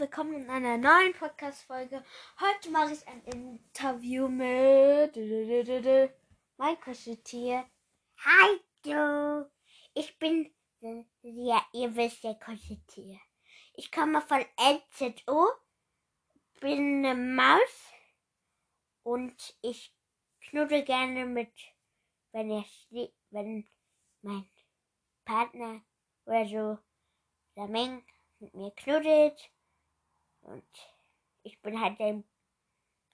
willkommen in einer neuen Podcast-Folge. Heute mache ich ein Interview mit mein Kuscheltier. Hallo, ich bin, ja, ihr wisst ja, Kuscheltier. Ich komme von LZO, bin eine Maus und ich knuddel gerne mit, wenn er wenn mein Partner oder so, der Meng, mit mir knuddelt. Und ich bin halt ein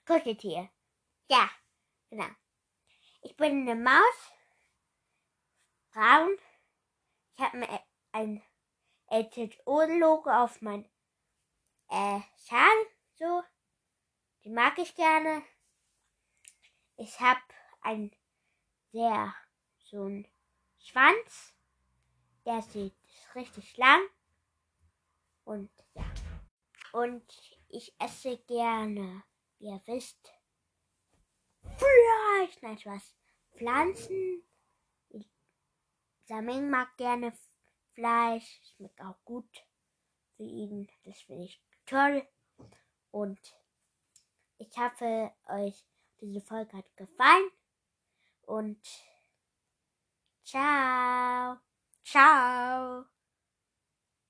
Kuscheltier. Ja, genau. Ich bin eine Maus. Braun. Ich habe mir ein LZO-Logo auf mein äh, Schal. So. Die mag ich gerne. Ich habe ein sehr so ein Schwanz. Der sieht richtig lang. Und ja. Und ich esse gerne, wie ihr wisst, Fleisch. Nein, was? Pflanzen. Saming mag gerne Fleisch. Schmeckt auch gut für ihn. Das finde ich toll. Und ich hoffe, euch diese Folge hat gefallen. Und ciao. Ciao.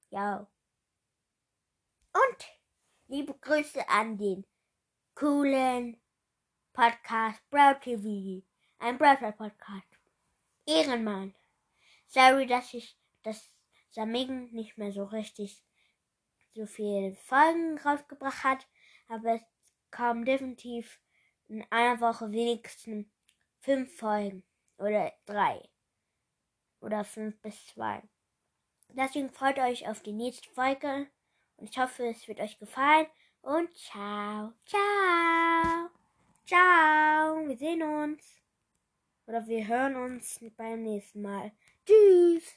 Ja. Liebe Grüße an den coolen Podcast Brown TV. Ein Browser Podcast. Ehrenmann. Sorry, dass ich das Saming nicht mehr so richtig so viele Folgen rausgebracht hat, aber es kommen definitiv in einer Woche wenigstens fünf Folgen oder drei oder fünf bis zwei. Deswegen freut euch auf die nächste Folge. Und ich hoffe, es wird euch gefallen. Und ciao, ciao, ciao. Wir sehen uns. Oder wir hören uns beim nächsten Mal. Tschüss.